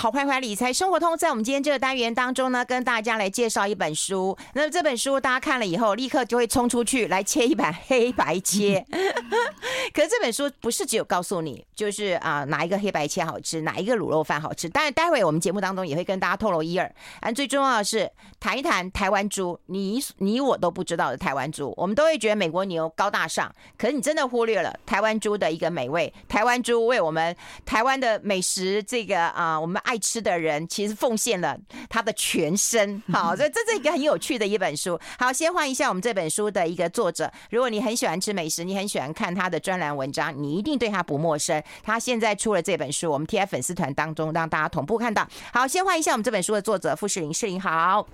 好坏坏理财生活通，在我们今天这个单元当中呢，跟大家来介绍一本书。那这本书大家看了以后，立刻就会冲出去来切一盘黑白切。可是这本书不是只有告诉你，就是啊哪一个黑白切好吃，哪一个卤肉饭好吃。当然，待会我们节目当中也会跟大家透露一二。但最重要的是谈一谈台湾猪，你你我都不知道的台湾猪。我们都会觉得美国牛高大上，可是你真的忽略了台湾猪的一个美味。台湾猪为我们台湾的美食，这个啊我们。爱吃的人其实奉献了他的全身，好，所以这是一个很有趣的一本书。好，先换一下我们这本书的一个作者。如果你很喜欢吃美食，你很喜欢看他的专栏文章，你一定对他不陌生。他现在出了这本书，我们 TF 粉丝团当中让大家同步看到。好，先换一下我们这本书的作者傅世林，世林好，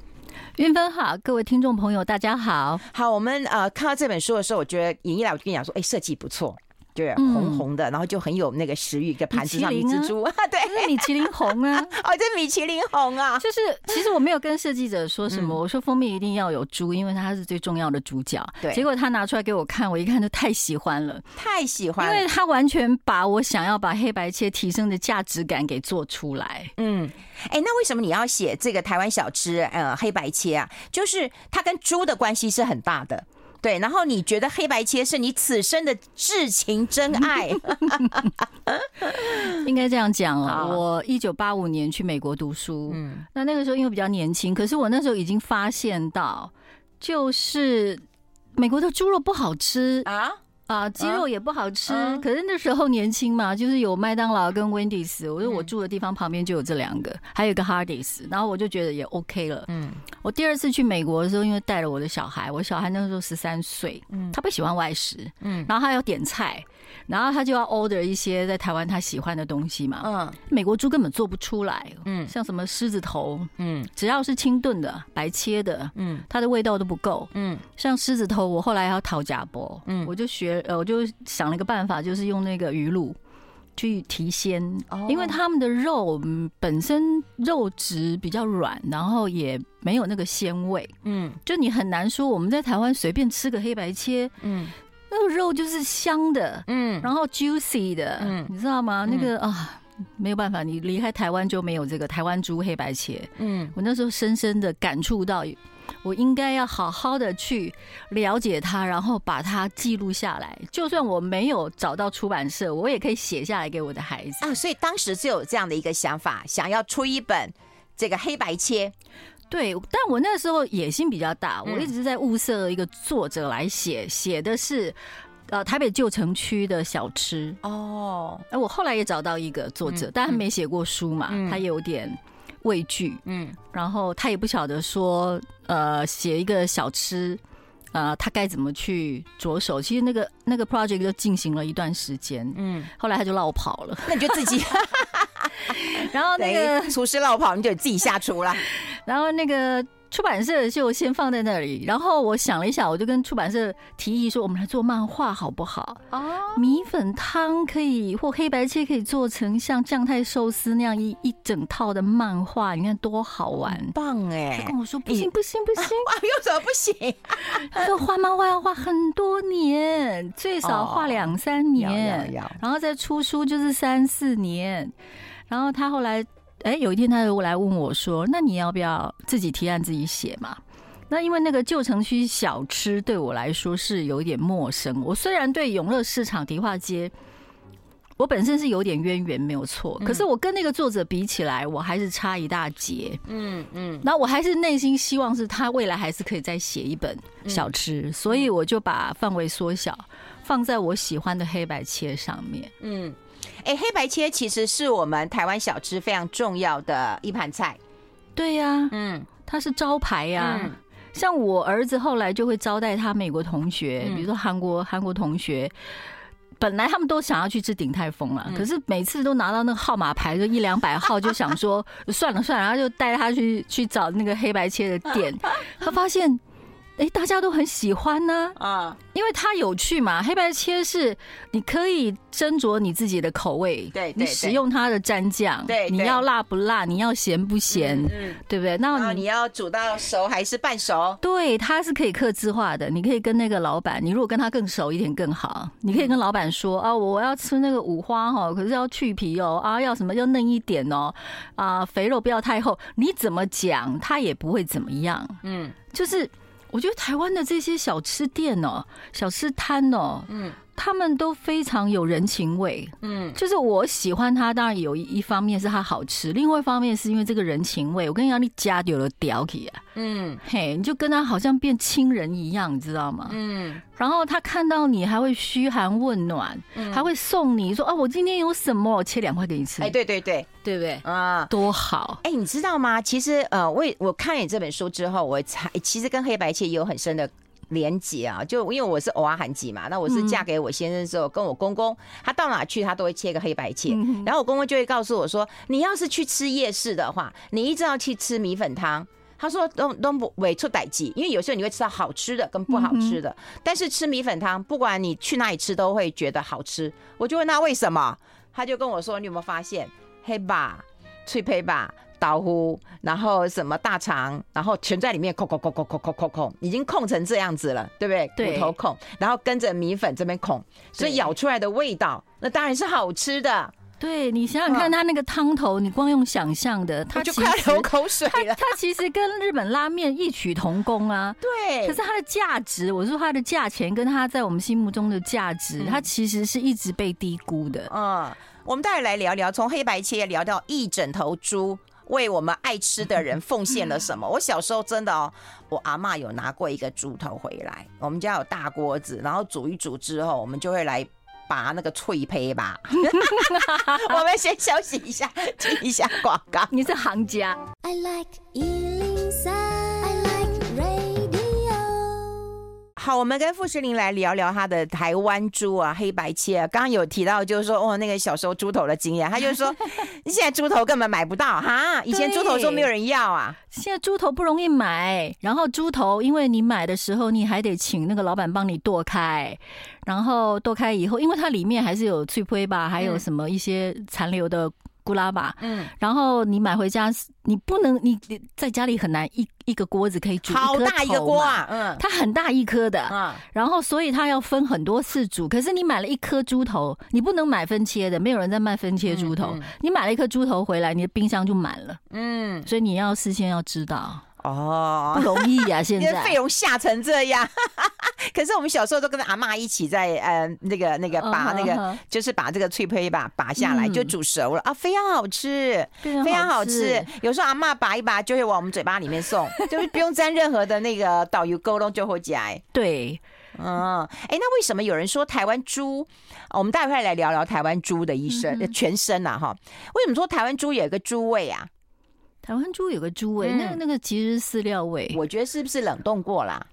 云芬好，各位听众朋友大家好。好，我们呃看到这本书的时候，我觉得尹一来我就跟你讲说，哎，设计不错。对，红红的，然后就很有那个食欲。一个盘子上一只猪，啊、对，是米其林红啊，哦，这米其林红啊，就是其实我没有跟设计者说什么，我说蜂蜜一定要有猪，因为它是最重要的主角。对，结果他拿出来给我看，我一看就太喜欢了，太喜欢，因为他完全把我想要把黑白切提升的价值感给做出来。嗯，哎，那为什么你要写这个台湾小吃？呃，黑白切啊，就是它跟猪的关系是很大的。对，然后你觉得黑白切是你此生的至情真爱，应该这样讲啊。我一九八五年去美国读书，嗯，那那个时候因为比较年轻，可是我那时候已经发现到，就是美国的猪肉不好吃啊。啊，鸡肉也不好吃，嗯、可是那时候年轻嘛，就是有麦当劳跟 Wendy's，我说我住的地方旁边就有这两个，还有一个 Hardee's，然后我就觉得也 OK 了。嗯，我第二次去美国的时候，因为带了我的小孩，我小孩那时候十三岁，嗯，他不喜欢外食，嗯，然后他要点菜。然后他就要 order 一些在台湾他喜欢的东西嘛，嗯，美国猪根本做不出来，嗯，像什么狮子头，嗯，只要是清炖的、白切的，嗯，它的味道都不够，嗯，像狮子头，我后来要讨假波，嗯，我就学，呃，我就想了一个办法，就是用那个鱼露去提鲜，哦，因为他们的肉本身肉质比较软，然后也没有那个鲜味，嗯，就你很难说我们在台湾随便吃个黑白切，嗯。那个肉就是香的，嗯，然后 juicy 的，嗯，你知道吗？那个啊，没有办法，你离开台湾就没有这个台湾猪黑白切，嗯，我那时候深深的感触到，我应该要好好的去了解它，然后把它记录下来。就算我没有找到出版社，我也可以写下来给我的孩子啊。所以当时就有这样的一个想法，想要出一本这个黑白切。对，但我那时候野心比较大，我一直在物色一个作者来写，写的是呃台北旧城区的小吃哦。哎，我后来也找到一个作者，但他没写过书嘛，他也有点畏惧，嗯，然后他也不晓得说呃写一个小吃，呃他该怎么去着手。其实那个那个 project 就进行了一段时间，嗯，后来他就落跑了，那你就自己。然后那个厨师落跑，你就自己下厨了。然后那个出版社就先放在那里。然后我想了一下，我就跟出版社提议说：“我们来做漫画好不好？哦，米粉汤可以或黑白切可以做成像酱太寿司那样一一整套的漫画，你看多好玩，棒哎！”他跟我说：“不行不行不行，有什么不行？”他说：“画漫画要画很多年，最少画两三年，然后再出书就是三四年。”然后他后来，哎，有一天他又来问我说：“那你要不要自己提案自己写嘛？”那因为那个旧城区小吃对我来说是有点陌生。我虽然对永乐市场、迪化街，我本身是有点渊源，没有错。可是我跟那个作者比起来，我还是差一大截。嗯嗯。那我还是内心希望是他未来还是可以再写一本小吃，所以我就把范围缩小，放在我喜欢的黑白切上面。嗯。哎、欸，黑白切其实是我们台湾小吃非常重要的一盘菜。对呀、啊，嗯，它是招牌呀、啊。嗯、像我儿子后来就会招待他美国同学，嗯、比如说韩国韩国同学，本来他们都想要去吃鼎泰丰了，嗯、可是每次都拿到那个号码牌就一两百号，就想说 算了算了，然后就带他去去找那个黑白切的店，他发现。哎，大家都很喜欢呢啊，因为它有趣嘛。黑白切是你可以斟酌你自己的口味，对，你使用它的蘸酱，对，你要辣不辣，你要咸不咸，嗯，对不对？那你要煮到熟还是半熟？对，它是可以克制化的。你可以跟那个老板，你如果跟他更熟一点更好，你可以跟老板说啊，我要吃那个五花哈，可是要去皮哦，啊，要什么要嫩一点哦，啊，肥肉不要太厚。你怎么讲，他也不会怎么样。嗯，就是。我觉得台湾的这些小吃店哦，小吃摊哦，嗯。他们都非常有人情味，嗯，就是我喜欢它，当然有一方面是它好吃，另外一方面是因为这个人情味。我跟你讲，你家有了屌起啊，嗯，嘿，你就跟他好像变亲人一样，你知道吗？嗯，然后他看到你还会嘘寒问暖，嗯，还会送你说啊，我今天有什么，我切两块给你吃。哎，对对对，对不对？啊，多好！哎，你知道吗？其实呃，我我看你这本书之后，我才其实跟黑白切也有很深的。连结啊，就因为我是偶尔韩籍嘛，那我是嫁给我先生之后，跟我公公，他到哪去他都会切个黑白切，然后我公公就会告诉我说，你要是去吃夜市的话，你一定要去吃米粉汤。他说都都不会出代志，因为有时候你会吃到好吃的跟不好吃的，但是吃米粉汤，不管你去哪里吃都会觉得好吃。我就问他为什么，他就跟我说，你有没有发现黑吧，脆胚吧。刀菇，然后什么大肠，然后全在里面，控控控控控控控控，已经控成这样子了，对不对？对，骨头控，然后跟着米粉这边控，所以咬出来的味道，那当然是好吃的。对，你想想看，它那个汤头，你光用想象的，它就快要流口水了。它其实跟日本拉面异曲同工啊。对，可是它的价值，我说它的价钱跟它在我们心目中的价值，它其实是一直被低估的。嗯，我们待会来聊聊，从黑白切聊到一整头猪。为我们爱吃的人 奉献了什么？我小时候真的哦，我阿妈有拿过一个猪头回来，我们家有大锅子，然后煮一煮之后，我们就会来拔那个脆胚吧。我们先休息一下，听一下广告。你是行家。I like 好，我们跟傅士林来聊聊他的台湾猪啊，黑白切啊。刚刚有提到，就是说，哦，那个小时候猪头的经验，他就是说，你现在猪头根本买不到哈，以前猪头说没有人要啊，现在猪头不容易买。然后猪头，因为你买的时候，你还得请那个老板帮你剁开，然后剁开以后，因为它里面还是有脆胚吧，还有什么一些残留的。咕啦吧，嗯，然后你买回家，你不能，你在家里很难一一个锅子可以煮好大一个锅啊，嗯，它很大一颗的，嗯，然后所以它要分很多次煮。可是你买了一颗猪头，你不能买分切的，没有人在卖分切猪头。嗯嗯、你买了一颗猪头回来，你的冰箱就满了，嗯，所以你要事先要知道。哦，不容易呀！现在 费用吓成这样，可是我们小时候都跟阿嬷一起在呃那个那个拔那个，就是把这个脆胚吧拔下来就煮熟了啊，非常好吃，非常好吃。有时候阿嬷拔一拔就会往我们嘴巴里面送，就是不用沾任何的那个导游沟通就会加。对，嗯，哎，那为什么有人说台湾猪？我们待会来聊聊台湾猪的一生全身呐哈？为什么说台湾猪有一个猪味啊？台湾猪有个猪味，嗯、那个那个其实是饲料味。我觉得是不是冷冻过啦？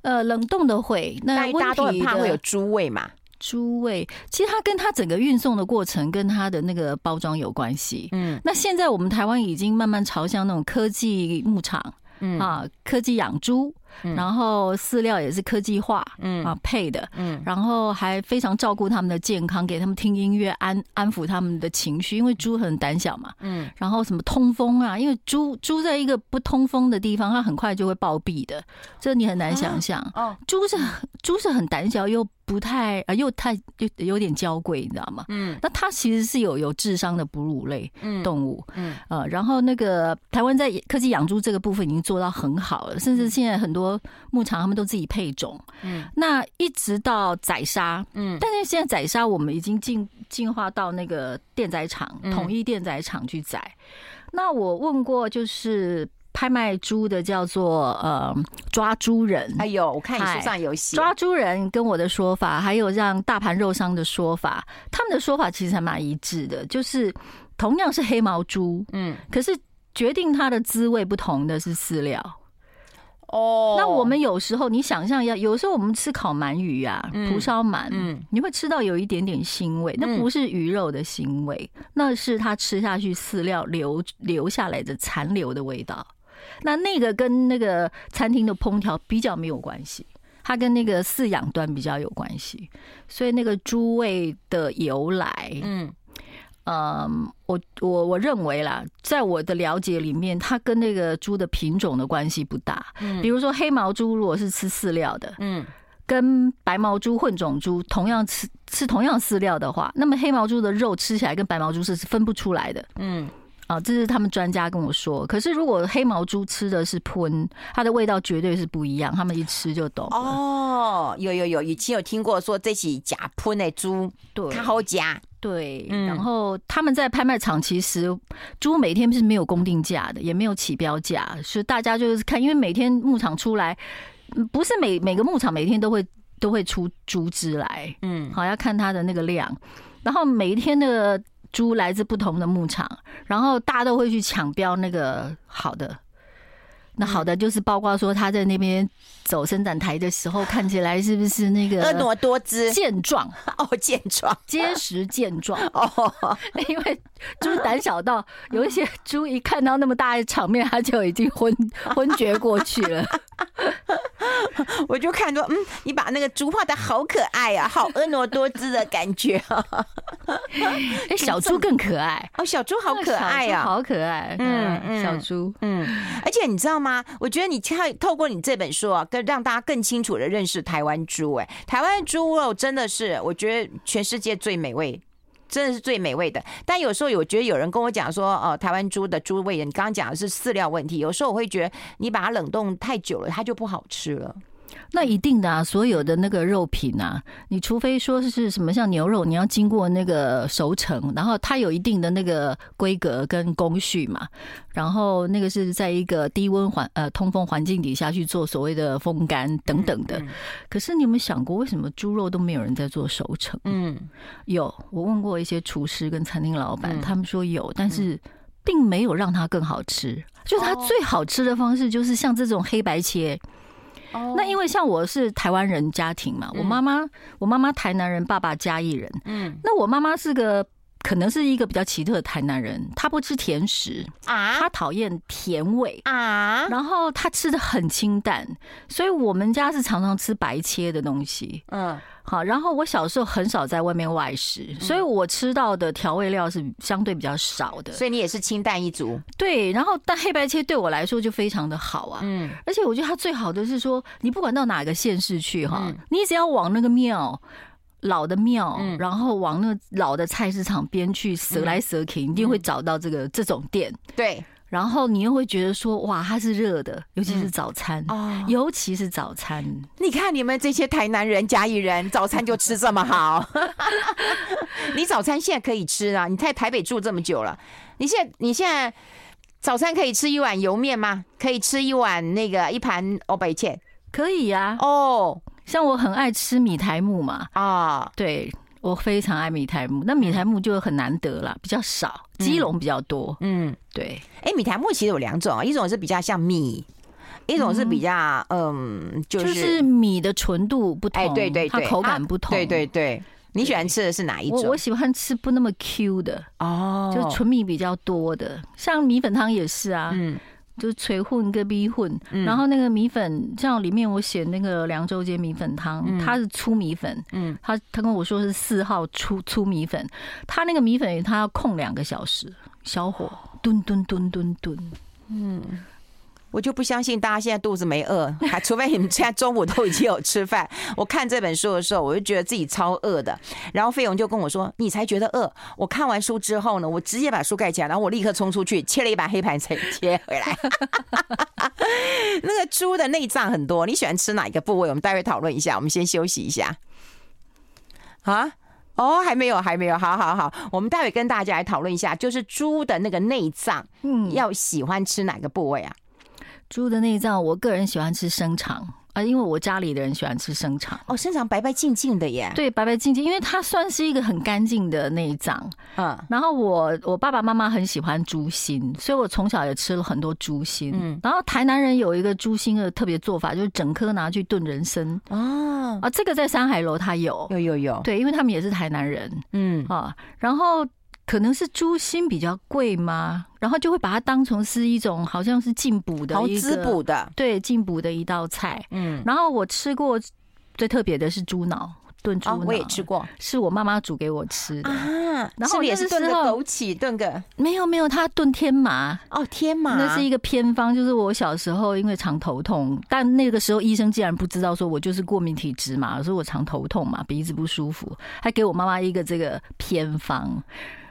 呃，冷冻的会，那大家都很怕会有猪味嘛？猪味，其实它跟它整个运送的过程跟它的那个包装有关系。嗯，那现在我们台湾已经慢慢朝向那种科技牧场，嗯啊，科技养猪。然后饲料也是科技化，嗯。啊配的，嗯，然后还非常照顾他们的健康，给他们听音乐，安安抚他们的情绪，因为猪很胆小嘛，嗯，然后什么通风啊，因为猪猪在一个不通风的地方，它很快就会暴毙的，这你很难想象。哦，猪是猪是很胆小又不太啊又太又有点娇贵，你知道吗？嗯，那它其实是有有智商的哺乳类动物，嗯。呃，然后那个台湾在科技养猪这个部分已经做到很好了，甚至现在很多。牧场他们都自己配种，嗯，那一直到宰杀，嗯，但是现在宰杀我们已经进进化到那个电宰场，统一电宰场去宰。那我问过，就是拍卖猪的叫做呃抓猪人，哎呦，我看你书上有写。抓猪人，跟我的说法，还有让大盘肉商的说法，他们的说法其实还蛮一致的，就是同样是黑毛猪，嗯，可是决定它的滋味不同的是饲料。哦，那我们有时候你想象一下，有时候我们吃烤鳗鱼啊，蒲烧鳗，嗯，你会吃到有一点点腥味，那不是鱼肉的腥味，那是它吃下去饲料留留下来的残留的味道。那那个跟那个餐厅的烹调比较没有关系，它跟那个饲养端比较有关系。所以那个猪味的由来，嗯。嗯，我我我认为啦，在我的了解里面，它跟那个猪的品种的关系不大。嗯，比如说黑毛猪如果是吃饲料的，嗯，跟白毛猪混种猪同样吃吃同样饲料的话，那么黑毛猪的肉吃起来跟白毛猪是分不出来的。嗯，啊，这是他们专家跟我说。可是如果黑毛猪吃的是喷，它的味道绝对是不一样，他们一吃就懂。哦，有有有，以前有听过说这是假喷的猪，对，它好假。对，然后他们在拍卖场，其实猪每天是没有公定价的，也没有起标价，所以大家就是看，因为每天牧场出来，不是每每个牧场每天都会都会出猪只来，嗯，好要看它的那个量，然后每一天的猪来自不同的牧场，然后大家都会去抢标那个好的。那好的，就是包括说他在那边走伸展台的时候，看起来是不是那个婀娜多姿、健壮 哦，健壮、结实、健壮 哦。因为猪胆小到有一些猪一看到那么大的场面，它就已经昏昏厥过去了。我就看说，嗯，你把那个猪画的好可爱啊，好婀娜多姿的感觉啊。哎，小猪更可爱哦，小猪好可爱啊，好可爱。嗯嗯，小猪，嗯，而且你知道吗？我觉得你看透过你这本书啊，更让大家更清楚的认识台湾猪。哎，台湾猪肉真的是我觉得全世界最美味，真的是最美味的。但有时候有觉得有人跟我讲说，哦，台湾猪的猪味，你刚刚讲的是饲料问题。有时候我会觉得你把它冷冻太久了，它就不好吃了。那一定的啊，所有的那个肉品啊，你除非说是什么像牛肉，你要经过那个熟成，然后它有一定的那个规格跟工序嘛，然后那个是在一个低温环呃通风环境底下去做所谓的风干等等的。可是你有没有想过，为什么猪肉都没有人在做熟成？嗯，有，我问过一些厨师跟餐厅老板，他们说有，但是并没有让它更好吃。就是它最好吃的方式，就是像这种黑白切。那因为像我是台湾人家庭嘛，我妈妈我妈妈台南人，爸爸嘉义人，嗯，那我妈妈是个可能是一个比较奇特的台南人，他不吃甜食啊，他讨厌甜味啊，然后他吃的很清淡，所以我们家是常常吃白切的东西，嗯。好，然后我小时候很少在外面外食，所以我吃到的调味料是相对比较少的。所以你也是清淡一族。对，然后但黑白切对我来说就非常的好啊。嗯，而且我觉得它最好的是说，你不管到哪个县市去哈，你只要往那个庙老的庙，然后往那老的菜市场边去，踅来踅去，一定会找到这个这种店。对。然后你又会觉得说，哇，它是热的，尤其是早餐，嗯哦、尤其是早餐。你看你们这些台南人、嘉义人，早餐就吃这么好。你早餐现在可以吃啊？你在台北住这么久了，你现在你现在早餐可以吃一碗油面吗？可以吃一碗那个一盘欧北切？可以呀、啊。哦，像我很爱吃米苔木嘛。啊，对。我非常爱米苔木，那米苔木就很难得了，比较少，基隆比较多。嗯，对。哎，米苔木其实有两种啊，一种是比较像米，一种是比较嗯，就是米的纯度不同，哎，对对对，它口感不同。对对对，你喜欢吃的是哪一种？我喜欢吃不那么 Q 的哦，就纯米比较多的，像米粉汤也是啊。嗯。就是锤混跟逼混，然后那个米粉，像里面我写那个凉州街米粉汤，它是粗米粉，嗯，他他跟我说是四号粗粗米粉，他那个米粉他要控两个小时，小火炖炖炖炖炖，嗯。我就不相信大家现在肚子没饿，还 除非你们现在中午都已经有吃饭。我看这本书的时候，我就觉得自己超饿的。然后费勇就跟我说：“你才觉得饿。”我看完书之后呢，我直接把书盖起来，然后我立刻冲出去切了一把黑盘菜切回来。那个猪的内脏很多，你喜欢吃哪一个部位？我们待会讨论一下。我们先休息一下。啊？哦，还没有，还没有。好好好，我们待会跟大家来讨论一下，就是猪的那个内脏，嗯，要喜欢吃哪个部位啊？猪的内脏，我个人喜欢吃生肠啊，因为我家里的人喜欢吃生肠。哦，生肠白白净净的耶。对，白白净净，因为它算是一个很干净的内脏。嗯。然后我我爸爸妈妈很喜欢猪心，所以我从小也吃了很多猪心。嗯。然后台南人有一个猪心的特别做法，就是整颗拿去炖人参。哦。啊，这个在山海楼它有。有有有。对，因为他们也是台南人。嗯。啊，然后。可能是猪心比较贵吗？然后就会把它当成是一种好像是进补的、好滋补的，对，进补的一道菜。嗯，然后我吃过最特别的是猪脑。炖猪脑，我也吃过，是我妈妈煮给我吃的啊。然后也是炖个枸杞，炖个没有没有，她炖天麻哦，天麻那是一个偏方，就是我小时候因为常头痛，但那个时候医生竟然不知道说我就是过敏体质嘛，所以我常头痛嘛，鼻子不舒服，还给我妈妈一个这个偏方。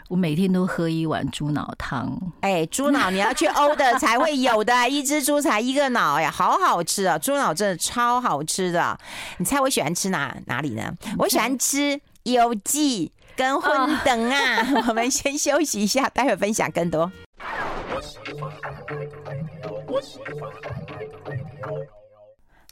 我每天都喝一碗猪脑汤。哎，猪脑你要去欧的 才会有的，一只猪才一个脑呀，好好吃啊！猪脑真的超好吃的。你猜我喜欢吃哪哪里呢？我喜欢吃有记跟荤等啊。哦、我们先休息一下，待会分享更多。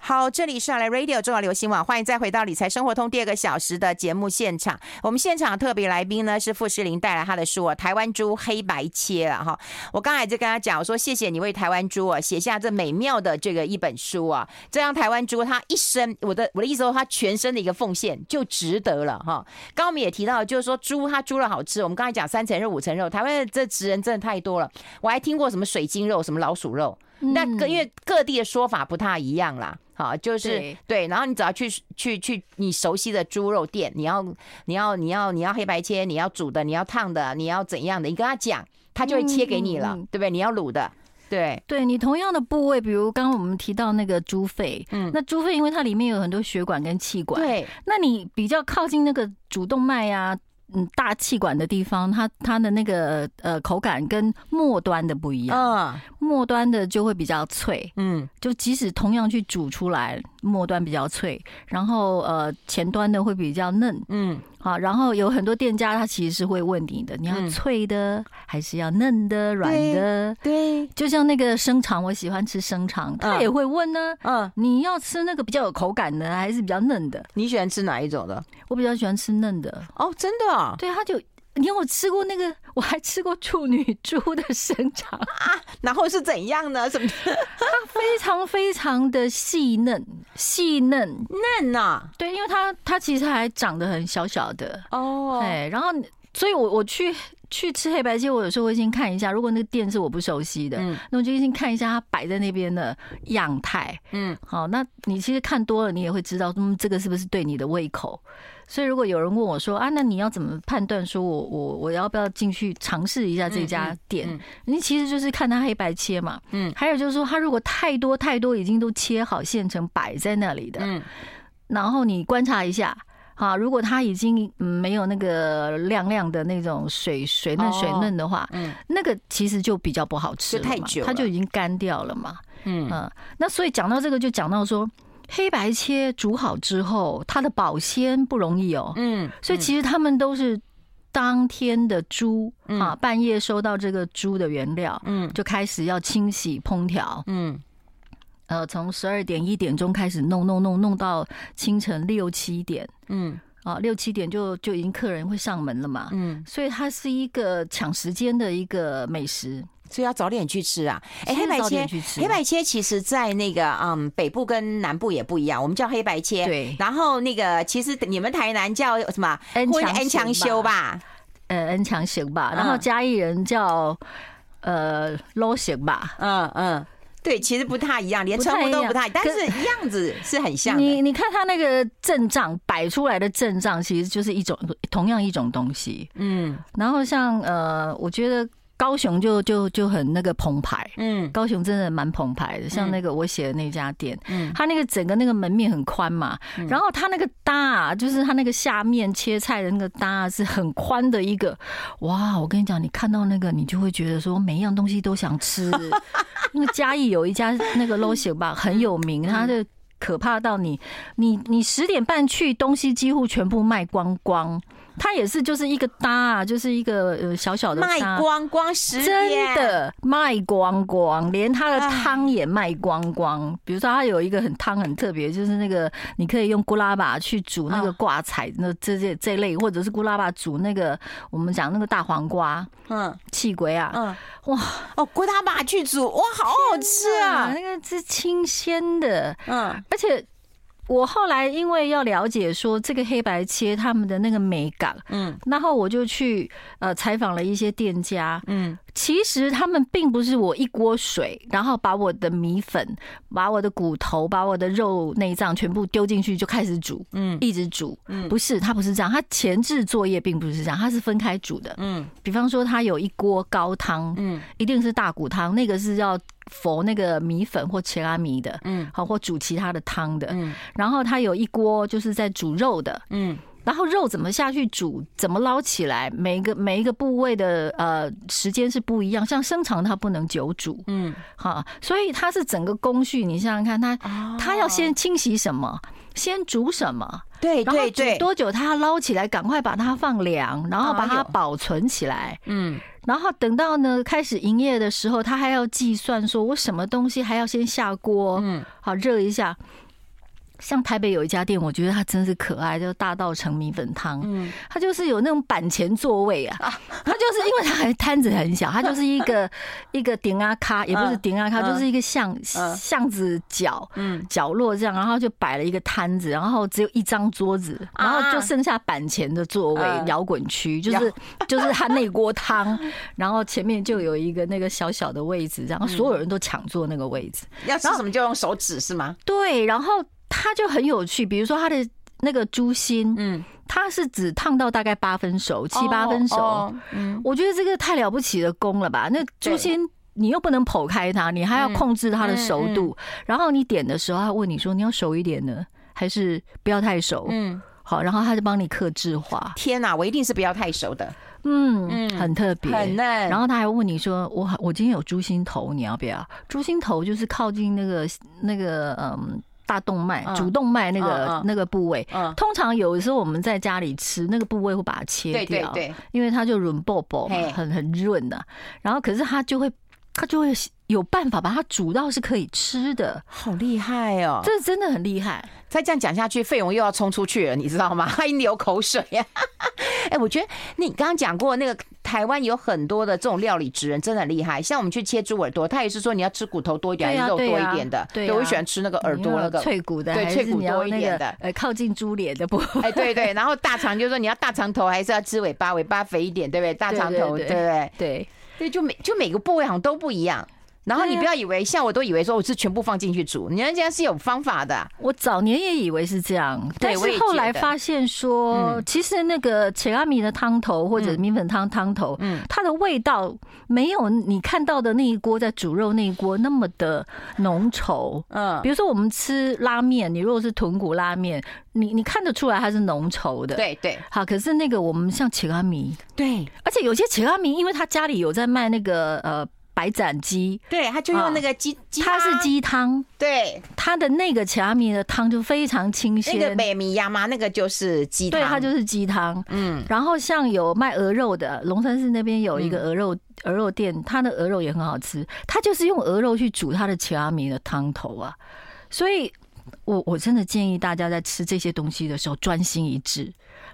好，这里是来 Radio 中广流行网，欢迎再回到理财生活通第二个小时的节目现场。我们现场特别来宾呢是傅诗林带来他的书《台湾猪黑白切》了哈。我刚才就跟他讲，我说谢谢你为台湾猪啊写下这美妙的这个一本书啊，这让台湾猪它一生，我的我的意思说他全身的一个奉献就值得了哈。刚刚我们也提到，就是说猪它猪肉好吃，我们刚才讲三层肉五层肉，台湾的这职人真的太多了。我还听过什么水晶肉，什么老鼠肉，那个因为各地的说法不太一样啦。好，就是对，然后你只要去去去你熟悉的猪肉店，你要你要你要你要黑白切，你要煮的，你要烫的，你要怎样的，你跟他讲，他就会切给你了，嗯、对不对？你要卤的，对，对你同样的部位，比如刚刚我们提到那个猪肺，嗯，那猪肺因为它里面有很多血管跟气管，对，那你比较靠近那个主动脉呀。嗯，大气管的地方，它它的那个呃口感跟末端的不一样，嗯，末端的就会比较脆，嗯，就即使同样去煮出来，末端比较脆，然后呃前端的会比较嫩，嗯。好，然后有很多店家，他其实是会问你的，你要脆的还是要嫩的、软的？对，就像那个生肠，我喜欢吃生肠，他也会问呢。嗯，你要吃那个比较有口感的，还是比较嫩的？你喜欢吃哪一种的？我比较喜欢吃嫩的。哦，真的？啊对，他就。你有吃过那个？我还吃过处女猪的生长啊，然后是怎样呢？什么？它非常非常的细嫩，细嫩嫩啊！对，因为它它其实还长得很小小的哦。对，然后所以我我去去吃黑白切，我有时候会先看一下，如果那个店是我不熟悉的，嗯，那我就先看一下它摆在那边的样态，嗯，好，那你其实看多了，你也会知道，嗯，这个是不是对你的胃口？所以，如果有人问我说啊，那你要怎么判断说我我我要不要进去尝试一下这家店？你、嗯嗯、其实就是看它黑白切嘛。嗯。还有就是说，它如果太多太多已经都切好现成摆在那里的，嗯。然后你观察一下，哈，如果它已经没有那个亮亮的那种水水嫩水嫩的话，嗯，那个其实就比较不好吃了嘛，太久，它就已经干掉了嘛。嗯嗯。那所以讲到这个，就讲到说。黑白切煮好之后，它的保鲜不容易哦。嗯，所以其实他们都是当天的猪啊，半夜收到这个猪的原料，嗯，就开始要清洗烹调，嗯，呃，从十二点一点钟开始弄弄弄弄到清晨六七点，嗯，啊，六七点就就已经客人会上门了嘛，嗯，所以它是一个抢时间的一个美食。所以要早点去吃啊！哎，黑白切，黑白切其实，在那个嗯北部跟南部也不一样，我们叫黑白切。对。然后那个其实你们台南叫什么？恩强恩强修吧？呃，恩强行吧。然后嘉义人叫呃罗行吧？嗯嗯，对，其实不太一样，连称呼都不太，但是样子是很像。你你看他那个阵仗摆出来的阵仗，其实就是一种同样一种东西。嗯。然后像呃，我觉得。高雄就就就很那个澎湃，嗯，高雄真的蛮澎湃的，像那个我写的那家店，嗯，他那个整个那个门面很宽嘛，然后他那个搭啊，就是他那个下面切菜的那个搭啊，是很宽的一个，哇，我跟你讲，你看到那个你就会觉得说每一样东西都想吃。那个嘉义有一家那个 Lotion 吧，很有名，它的可怕到你你你十点半去，东西几乎全部卖光光。它也是就是一个搭啊，就是一个呃小小的卖光光，十真的卖光光，连它的汤也卖光光。比如说它有一个很汤很特别，就是那个你可以用咕拉巴去煮那个挂菜，那这这这类，或者是咕拉巴煮那个我们讲那个大黄瓜，嗯，气鬼啊，嗯，哇。哦，咕拉巴去煮，哇，好好吃啊，那个是清鲜的，嗯，而且。我后来因为要了解说这个黑白切他们的那个美感，嗯，然后我就去呃采访了一些店家，嗯，其实他们并不是我一锅水，然后把我的米粉、把我的骨头、把我的肉内脏全部丢进去就开始煮，嗯，一直煮，嗯，不是，它不是这样，它前置作业并不是这样，它是分开煮的，嗯，比方说它有一锅高汤，嗯，一定是大骨汤，那个是要。佛那个米粉或切拉米的，嗯，好，或煮其他的汤的，嗯，然后它有一锅就是在煮肉的，嗯，然后肉怎么下去煮，怎么捞起来，每一个每一个部位的呃时间是不一样，像生肠它不能久煮，嗯，好，所以它是整个工序，你想想看，它它要先清洗什么，先煮什么，对，然后煮多久，它要捞起来，赶快把它放凉，然后把它保存起来，嗯。然后等到呢开始营业的时候，他还要计算说，我什么东西还要先下锅，嗯，好热一下。像台北有一家店，我觉得它真是可爱，叫大稻埕米粉汤。嗯，它就是有那种板前座位啊，它就是因为它还摊子很小，它就是一个 一个顶啊咖，也不是顶啊咖，就是一个巷巷子角，嗯，角落这样，然后就摆了一个摊子，然后只有一张桌子，然后就剩下板前的座位，摇滚区，就是 就是它那锅汤，然后前面就有一个那个小小的位置，然后所有人都抢坐那个位置。要吃什么就用手指是吗？对，然后。它就很有趣，比如说它的那个猪心，嗯，它是只烫到大概八分熟，七八分熟，嗯，我觉得这个太了不起的功了吧？那猪心你又不能剖开它，你还要控制它的熟度，然后你点的时候，他问你说你要熟一点呢，还是不要太熟？嗯，好，然后他就帮你克制化。天哪，我一定是不要太熟的，嗯，很特别，很嫩。然后他还问你说，我我今天有猪心头，你要不要？猪心头就是靠近那个那个嗯。大动脉、主动脉那个那个部位，通常有的时候我们在家里吃那个部位会把它切掉，对对，因为它就润爆爆，很很润的。然后可是它就会，它就会有办法把它煮到是可以吃的，好厉害哦！这真的很厉害。再这样讲下去，费勇又要冲出去了，你知道吗？他已经流口水呀！哎，我觉得你刚刚讲过那个台湾有很多的这种料理职人，真的很厉害。像我们去切猪耳朵，他也是说你要吃骨头多一点，肉多一点的。对，我喜欢吃那个耳朵那个脆骨的，对，脆骨多一点的，呃，靠近猪脸的部分。哎，对对。然后大肠就是说你要大肠头，还是要吃尾巴？尾巴肥一点，对不对？大肠头，对不对？对对，就每就每个部位好像都不一样。然后你不要以为像我都以为说我是全部放进去煮，你人家是有方法的。我早年也以为是这样，但是后来发现说，其实那个切拉米的汤头或者米粉汤汤头，嗯，它的味道没有你看到的那一锅在煮肉那一锅那么的浓稠。嗯，比如说我们吃拉面，你如果是豚骨拉面，你你看得出来它是浓稠的。对对。好，可是那个我们像切拉米，对，而且有些切拉米，因为他家里有在卖那个呃。白斩鸡，对，他就用那个鸡鸡汤，它是鸡汤，对，它的那个切米的汤就非常清鲜。那个北米亚嘛，那个就是鸡汤，对，它就是鸡汤。嗯，然后像有卖鹅肉的，龙山寺那边有一个鹅肉鹅肉店，它的鹅肉也很好吃，它就是用鹅肉去煮它的切米的汤头啊。所以我我真的建议大家在吃这些东西的时候专心一致，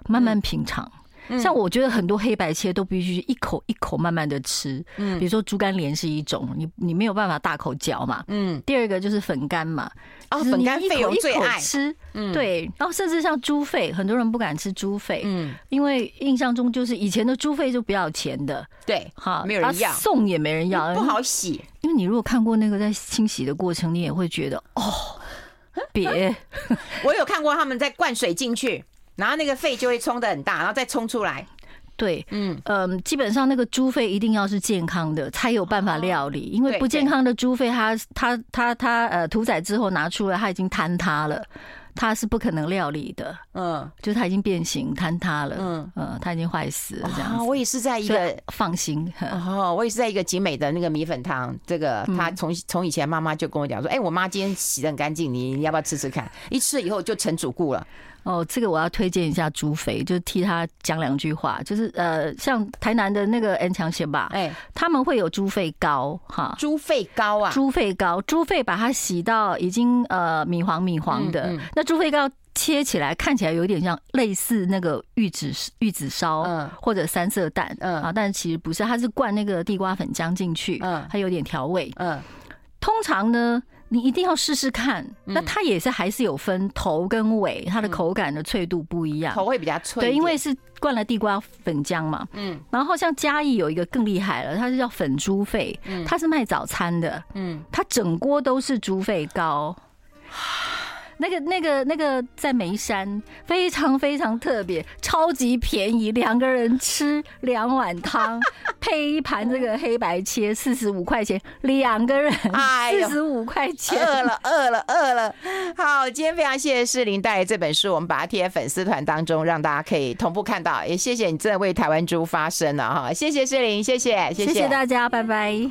慢慢品尝。像我觉得很多黑白切都必须一口一口慢慢的吃，嗯，比如说猪肝莲是一种，你你没有办法大口嚼嘛，嗯，第二个就是粉干嘛，啊，粉肝费勇最爱。吃，嗯，对，然后甚至像猪肺，很多人不敢吃猪肺，嗯，因为印象中就是以前的猪肺就不要钱的，对，哈，没有人要，送也没人要，不好洗，因为你如果看过那个在清洗的过程，你也会觉得哦，别，我有看过他们在灌水进去。然后那个肺就会冲的很大，然后再冲出来。对，嗯嗯，基本上那个猪肺一定要是健康的，才有办法料理。因为不健康的猪肺，它它它它呃屠宰之后拿出来，它已经坍塌了，它是不可能料理的。嗯，就是它已经变形坍塌了。嗯嗯，它已经坏死了。这样，我也是在一个放心。哦，我也是在一个景美的那个米粉汤，这个他从从以前妈妈就跟我讲说，哎，我妈今天洗的很干净，你你要不要吃吃看？一吃了以后就成主顾了。哦，这个我要推荐一下猪肥，就替他讲两句话，就是呃，像台南的那个 N 强贤吧，哎，他们会有猪肺膏哈，猪肺膏啊，猪肺膏，猪肺把它洗到已经呃米黄米黄的，嗯嗯、那猪肺膏切起来看起来有点像类似那个玉子玉子烧，嗯，或者三色蛋，嗯。啊，但是其实不是，它是灌那个地瓜粉浆进去，嗯，它有点调味，嗯，通常呢。你一定要试试看。那它也是还是有分头跟尾，它的口感的脆度不一样，头会比较脆。对，因为是灌了地瓜粉浆嘛。嗯。然后像嘉义有一个更厉害了，它是叫粉猪肺，它是卖早餐的。嗯。它整锅都是猪肺糕。那个、那个、那个在眉山非常非常特别，超级便宜，两个人吃两碗汤，配一盘这个黑白切，四十五块钱，两个人，四十五块钱。饿了，饿了，饿了。好，今天非常谢谢诗琳带来这本书，我们把它贴在粉丝团当中，让大家可以同步看到。也谢谢你真的为台湾猪发声了哈，谢谢诗琳，谢谢，谢谢大家，拜拜。